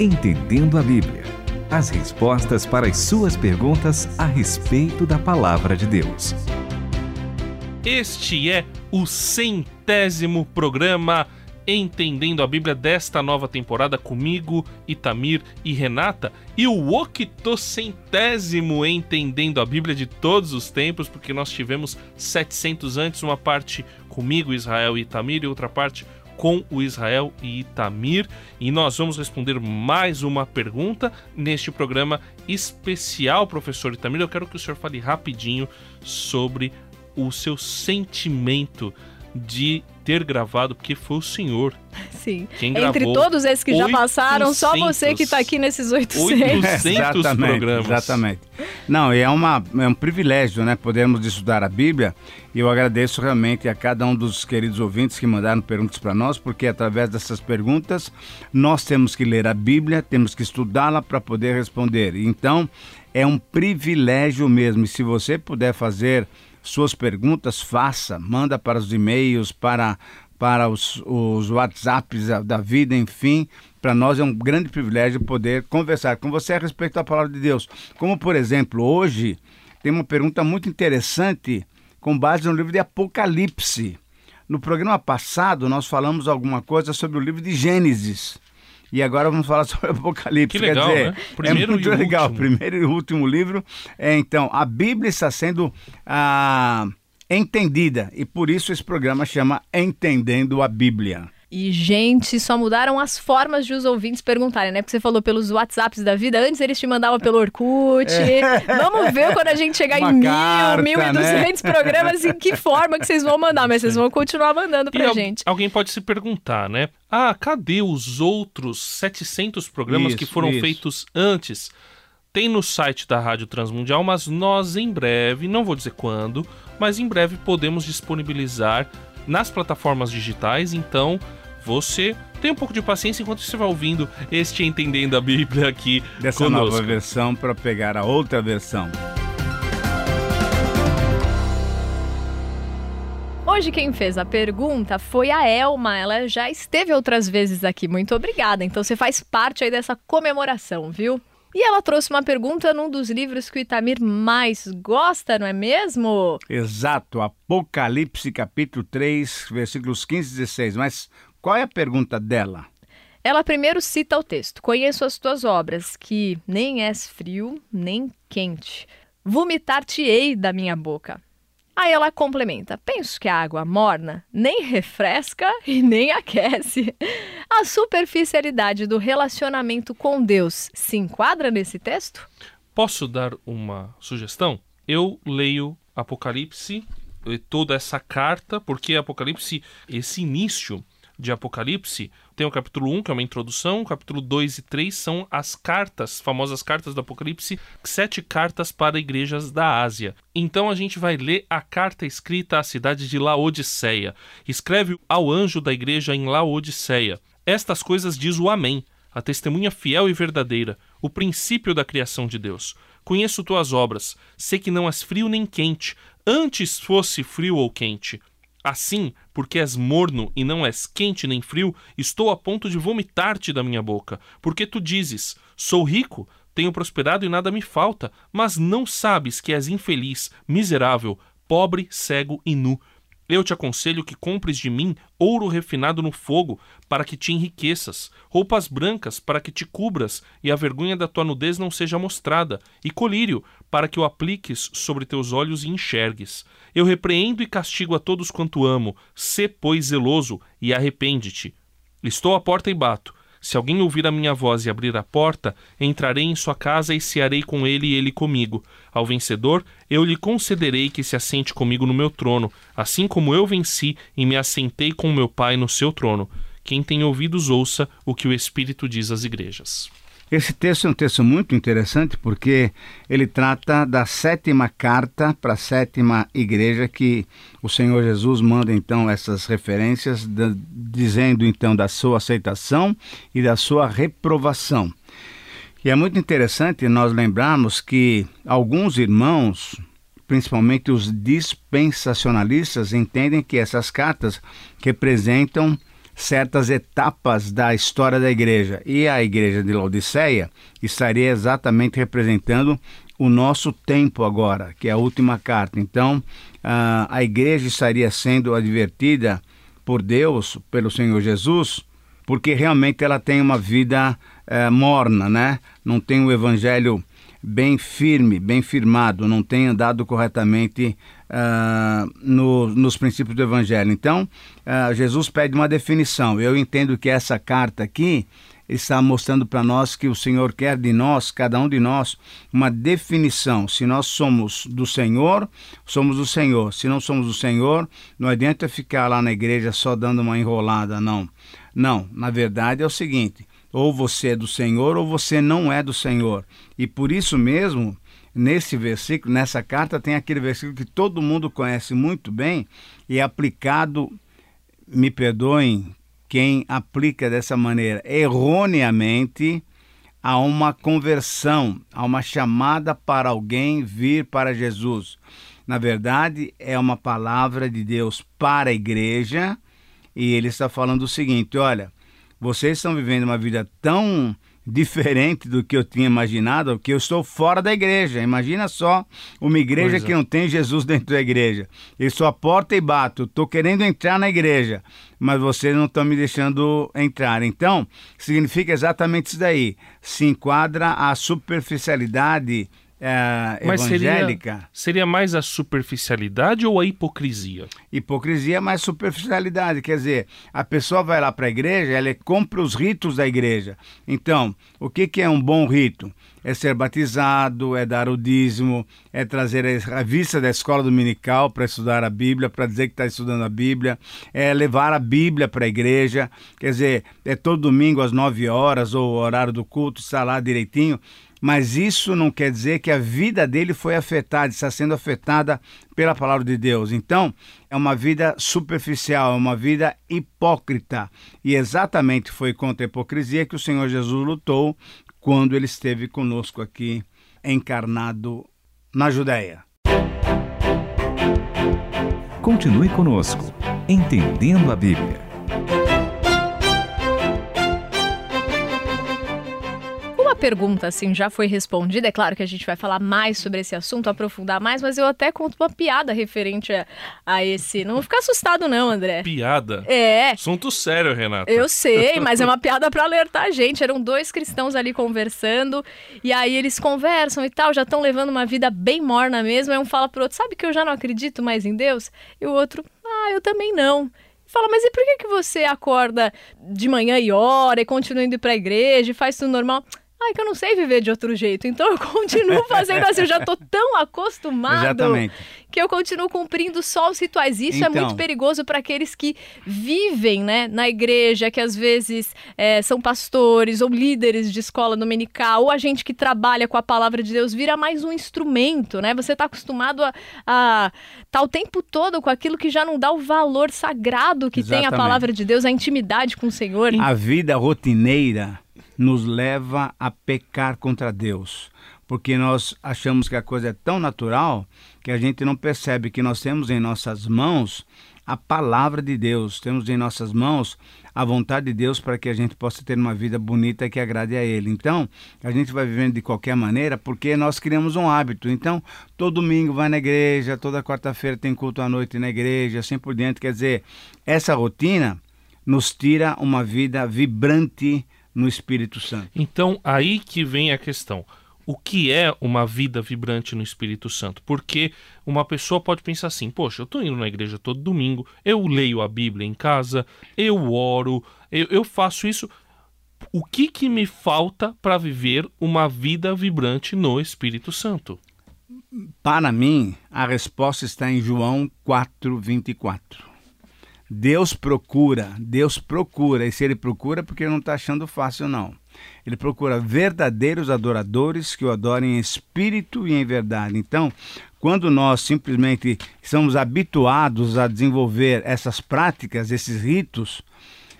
Entendendo a Bíblia. As respostas para as suas perguntas a respeito da palavra de Deus. Este é o centésimo programa Entendendo a Bíblia desta nova temporada comigo, Itamir e Renata, e o octocentésimo Entendendo a Bíblia de todos os tempos, porque nós tivemos 700 antes, uma parte comigo, Israel e Itamir, e outra parte com o Israel e Itamir. E nós vamos responder mais uma pergunta neste programa especial, professor Itamir. Eu quero que o senhor fale rapidinho sobre o seu sentimento de ter gravado, porque foi o senhor. Sim. Quem Entre todos esses que 800, já passaram, só você que está aqui nesses 800. 800 exatamente, programas. Exatamente. Não, é, uma, é um privilégio, né, podermos estudar a Bíblia. E eu agradeço realmente a cada um dos queridos ouvintes que mandaram perguntas para nós, porque através dessas perguntas nós temos que ler a Bíblia, temos que estudá-la para poder responder. Então, é um privilégio mesmo. E se você puder fazer suas perguntas, faça, manda para os e-mails, para, para os, os WhatsApps da vida, enfim. Para nós é um grande privilégio poder conversar com você a respeito da palavra de Deus. Como, por exemplo, hoje tem uma pergunta muito interessante com base no livro de Apocalipse. No programa passado, nós falamos alguma coisa sobre o livro de Gênesis. E agora vamos falar sobre Apocalipse. Que legal, Quer dizer, né? Primeiro é muito e legal. Último. Primeiro e último livro. É, então, a Bíblia está sendo ah, entendida e por isso esse programa chama Entendendo a Bíblia. E, gente, só mudaram as formas de os ouvintes perguntarem, né? Porque você falou pelos WhatsApps da vida. Antes eles te mandavam pelo Orkut. É. Vamos ver quando a gente chegar Uma em carta, mil, mil e duzentos né? programas, em que forma que vocês vão mandar. Mas vocês vão continuar mandando pra e gente. Alguém pode se perguntar, né? Ah, cadê os outros 700 programas Isso, que foram isso. feitos antes? Tem no site da Rádio Transmundial, mas nós em breve, não vou dizer quando, mas em breve podemos disponibilizar nas plataformas digitais. Então, você tem um pouco de paciência enquanto você vai ouvindo este Entendendo a Bíblia aqui Dessa conosco. nova versão para pegar a outra versão. Hoje quem fez a pergunta foi a Elma. Ela já esteve outras vezes aqui. Muito obrigada. Então você faz parte aí dessa comemoração, viu? E ela trouxe uma pergunta num dos livros que o Itamir mais gosta, não é mesmo? Exato, Apocalipse capítulo 3, versículos 15 e 16. Mas qual é a pergunta dela? Ela primeiro cita o texto: Conheço as tuas obras, que nem és frio nem quente. Vomitar-te-ei da minha boca. Aí ela complementa: Penso que a água morna nem refresca e nem aquece. A superficialidade do relacionamento com Deus se enquadra nesse texto? Posso dar uma sugestão? Eu leio Apocalipse, eh, toda essa carta, porque Apocalipse, esse início de Apocalipse, tem o capítulo 1, que é uma introdução, o capítulo 2 e 3 são as cartas, famosas cartas do Apocalipse, sete cartas para igrejas da Ásia. Então a gente vai ler a carta escrita à cidade de Laodiceia. Escreve ao anjo da igreja em Laodiceia. Estas coisas diz o Amém, a testemunha fiel e verdadeira, o princípio da criação de Deus. Conheço tuas obras, sei que não és frio nem quente, antes fosse frio ou quente. Assim, porque és morno e não és quente nem frio, estou a ponto de vomitar-te da minha boca. Porque tu dizes: Sou rico, tenho prosperado e nada me falta, mas não sabes que és infeliz, miserável, pobre, cego e nu. Eu te aconselho que compres de mim ouro refinado no fogo, para que te enriqueças, roupas brancas, para que te cubras e a vergonha da tua nudez não seja mostrada, e colírio, para que o apliques sobre teus olhos e enxergues. Eu repreendo e castigo a todos quanto amo. Sê, pois, zeloso e arrepende-te. Estou à porta e bato. Se alguém ouvir a minha voz e abrir a porta, entrarei em sua casa e cearei com ele e ele comigo. Ao vencedor, eu lhe concederei que se assente comigo no meu trono, assim como eu venci e me assentei com meu Pai no seu trono. Quem tem ouvidos, ouça o que o Espírito diz às igrejas. Esse texto é um texto muito interessante porque ele trata da sétima carta para a sétima igreja que o Senhor Jesus manda então essas referências, dizendo então da sua aceitação e da sua reprovação. E é muito interessante nós lembrarmos que alguns irmãos, principalmente os dispensacionalistas, entendem que essas cartas representam certas etapas da história da igreja. E a igreja de Laodiceia estaria exatamente representando o nosso tempo agora, que é a última carta. Então, a igreja estaria sendo advertida por Deus, pelo Senhor Jesus, porque realmente ela tem uma vida é, morna, né? Não tem o evangelho bem firme, bem firmado, não tem andado corretamente uh, no, nos princípios do Evangelho. Então, uh, Jesus pede uma definição. Eu entendo que essa carta aqui está mostrando para nós que o Senhor quer de nós, cada um de nós, uma definição. Se nós somos do Senhor, somos do Senhor. Se não somos do Senhor, não adianta ficar lá na igreja só dando uma enrolada, não. Não, na verdade é o seguinte: ou você é do Senhor ou você não é do Senhor. E por isso mesmo, nesse versículo, nessa carta, tem aquele versículo que todo mundo conhece muito bem e é aplicado, me perdoem quem aplica dessa maneira, erroneamente a uma conversão, a uma chamada para alguém vir para Jesus. Na verdade, é uma palavra de Deus para a igreja e ele está falando o seguinte: olha, vocês estão vivendo uma vida tão diferente do que eu tinha imaginado, que eu estou fora da igreja. Imagina só uma igreja que não tem Jesus dentro da igreja. Eu sou a porta e bato, estou querendo entrar na igreja, mas vocês não estão me deixando entrar. Então, significa exatamente isso daí. Se enquadra a superficialidade é, Mas evangélica. Seria, seria mais a superficialidade ou a hipocrisia? Hipocrisia é mais superficialidade. Quer dizer, a pessoa vai lá para a igreja, ela compra os ritos da igreja. Então, o que, que é um bom rito? É ser batizado, é dar o dízimo, é trazer a vista da escola dominical para estudar a Bíblia, para dizer que está estudando a Bíblia, é levar a Bíblia para a igreja, quer dizer, é todo domingo às 9 horas ou o horário do culto, está lá direitinho mas isso não quer dizer que a vida dele foi afetada, está sendo afetada pela palavra de Deus. Então, é uma vida superficial, é uma vida hipócrita. E exatamente foi contra a hipocrisia que o Senhor Jesus lutou quando ele esteve conosco aqui, encarnado na Judéia. Continue conosco, entendendo a Bíblia. Pergunta assim já foi respondida. É claro que a gente vai falar mais sobre esse assunto, aprofundar mais, mas eu até conto uma piada referente a, a esse. Não ficar assustado, não, André. Piada? É. Assunto sério, Renato. Eu sei, mas é uma piada para alertar a gente. Eram dois cristãos ali conversando, e aí eles conversam e tal, já estão levando uma vida bem morna mesmo. Aí um fala pro outro: sabe que eu já não acredito mais em Deus? E o outro, ah, eu também não fala, mas e por que, que você acorda de manhã e ora e continua indo para a igreja e faz tudo normal? Ai, que eu não sei viver de outro jeito. Então eu continuo fazendo assim. Eu já tô tão acostumado Exatamente. que eu continuo cumprindo só os rituais. Isso então... é muito então. perigoso para aqueles que vivem né, na igreja, que às vezes é, são pastores ou líderes de escola dominical, ou a gente que trabalha com a palavra de Deus vira mais um instrumento, né? Você está acostumado a estar tá o tempo todo com aquilo que já não dá o valor sagrado que Exatamente. tem a palavra de Deus, a intimidade com o Senhor. A vida rotineira nos leva a pecar contra Deus, porque nós achamos que a coisa é tão natural que a gente não percebe que nós temos em nossas mãos a palavra de Deus, temos em nossas mãos a vontade de Deus para que a gente possa ter uma vida bonita que agrade a Ele. Então, a gente vai vivendo de qualquer maneira porque nós criamos um hábito. Então, todo domingo vai na igreja, toda quarta-feira tem culto à noite na igreja, assim por diante. Quer dizer, essa rotina nos tira uma vida vibrante no Espírito Santo. Então, aí que vem a questão. O que é uma vida vibrante no Espírito Santo? Porque uma pessoa pode pensar assim: poxa, eu estou indo na igreja todo domingo, eu leio a Bíblia em casa, eu oro, eu, eu faço isso. O que, que me falta para viver uma vida vibrante no Espírito Santo? Para mim, a resposta está em João 4, 24. Deus procura, Deus procura, e se ele procura, porque não está achando fácil, não. Ele procura verdadeiros adoradores que o adorem em espírito e em verdade. Então, quando nós simplesmente estamos habituados a desenvolver essas práticas, esses ritos,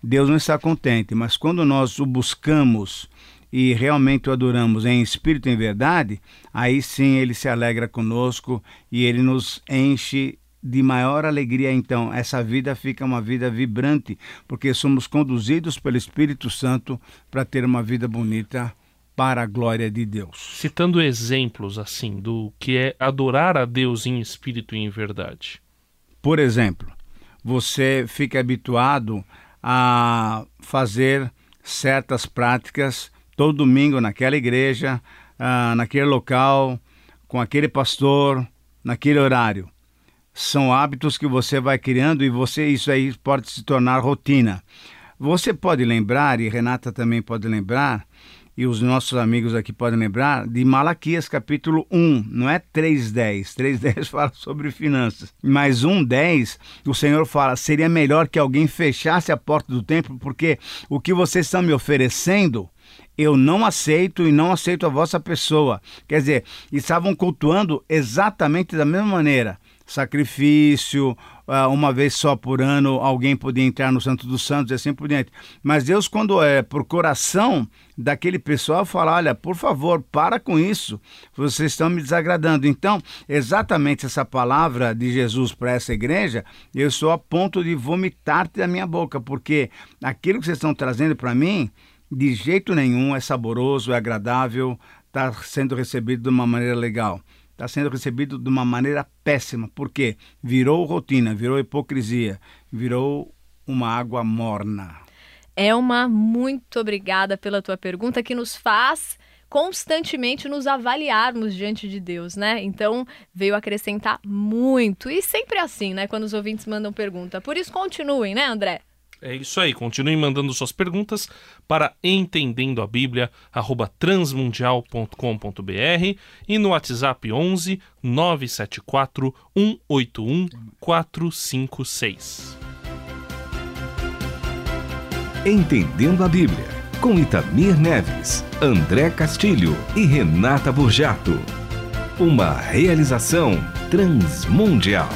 Deus não está contente. Mas quando nós o buscamos e realmente o adoramos em espírito e em verdade, aí sim ele se alegra conosco e ele nos enche de maior alegria, então, essa vida fica uma vida vibrante, porque somos conduzidos pelo Espírito Santo para ter uma vida bonita para a glória de Deus. Citando exemplos assim do que é adorar a Deus em espírito e em verdade. Por exemplo, você fica habituado a fazer certas práticas todo domingo naquela igreja, ah, naquele local, com aquele pastor, naquele horário. São hábitos que você vai criando e você isso aí pode se tornar rotina. Você pode lembrar, e Renata também pode lembrar, e os nossos amigos aqui podem lembrar, de Malaquias capítulo 1, não é 3.10. 3.10 fala sobre finanças. Mas 1.10, o Senhor fala, seria melhor que alguém fechasse a porta do templo, porque o que vocês estão me oferecendo eu não aceito e não aceito a vossa pessoa. Quer dizer, estavam cultuando exatamente da mesma maneira. Sacrifício, ah, uma vez só por ano alguém podia entrar no Santo dos Santos e assim por diante. Mas Deus, quando é por coração daquele pessoal, fala: olha, por favor, para com isso, vocês estão me desagradando. Então, exatamente essa palavra de Jesus para essa igreja, eu estou a ponto de vomitar-te da minha boca, porque aquilo que vocês estão trazendo para mim de jeito nenhum é saboroso, é agradável, está sendo recebido de uma maneira legal. Está sendo recebido de uma maneira péssima, porque virou rotina, virou hipocrisia, virou uma água morna. Elma, muito obrigada pela tua pergunta que nos faz constantemente nos avaliarmos diante de Deus, né? Então, veio acrescentar muito. E sempre assim, né? Quando os ouvintes mandam pergunta. Por isso, continuem, né, André? É isso aí, continuem mandando suas perguntas para entendendo a Bíblia transmundial.com.br e no WhatsApp 11 974 181 456. Entendendo a Bíblia, com Itamir Neves, André Castilho e Renata Burjato. Uma realização transmundial.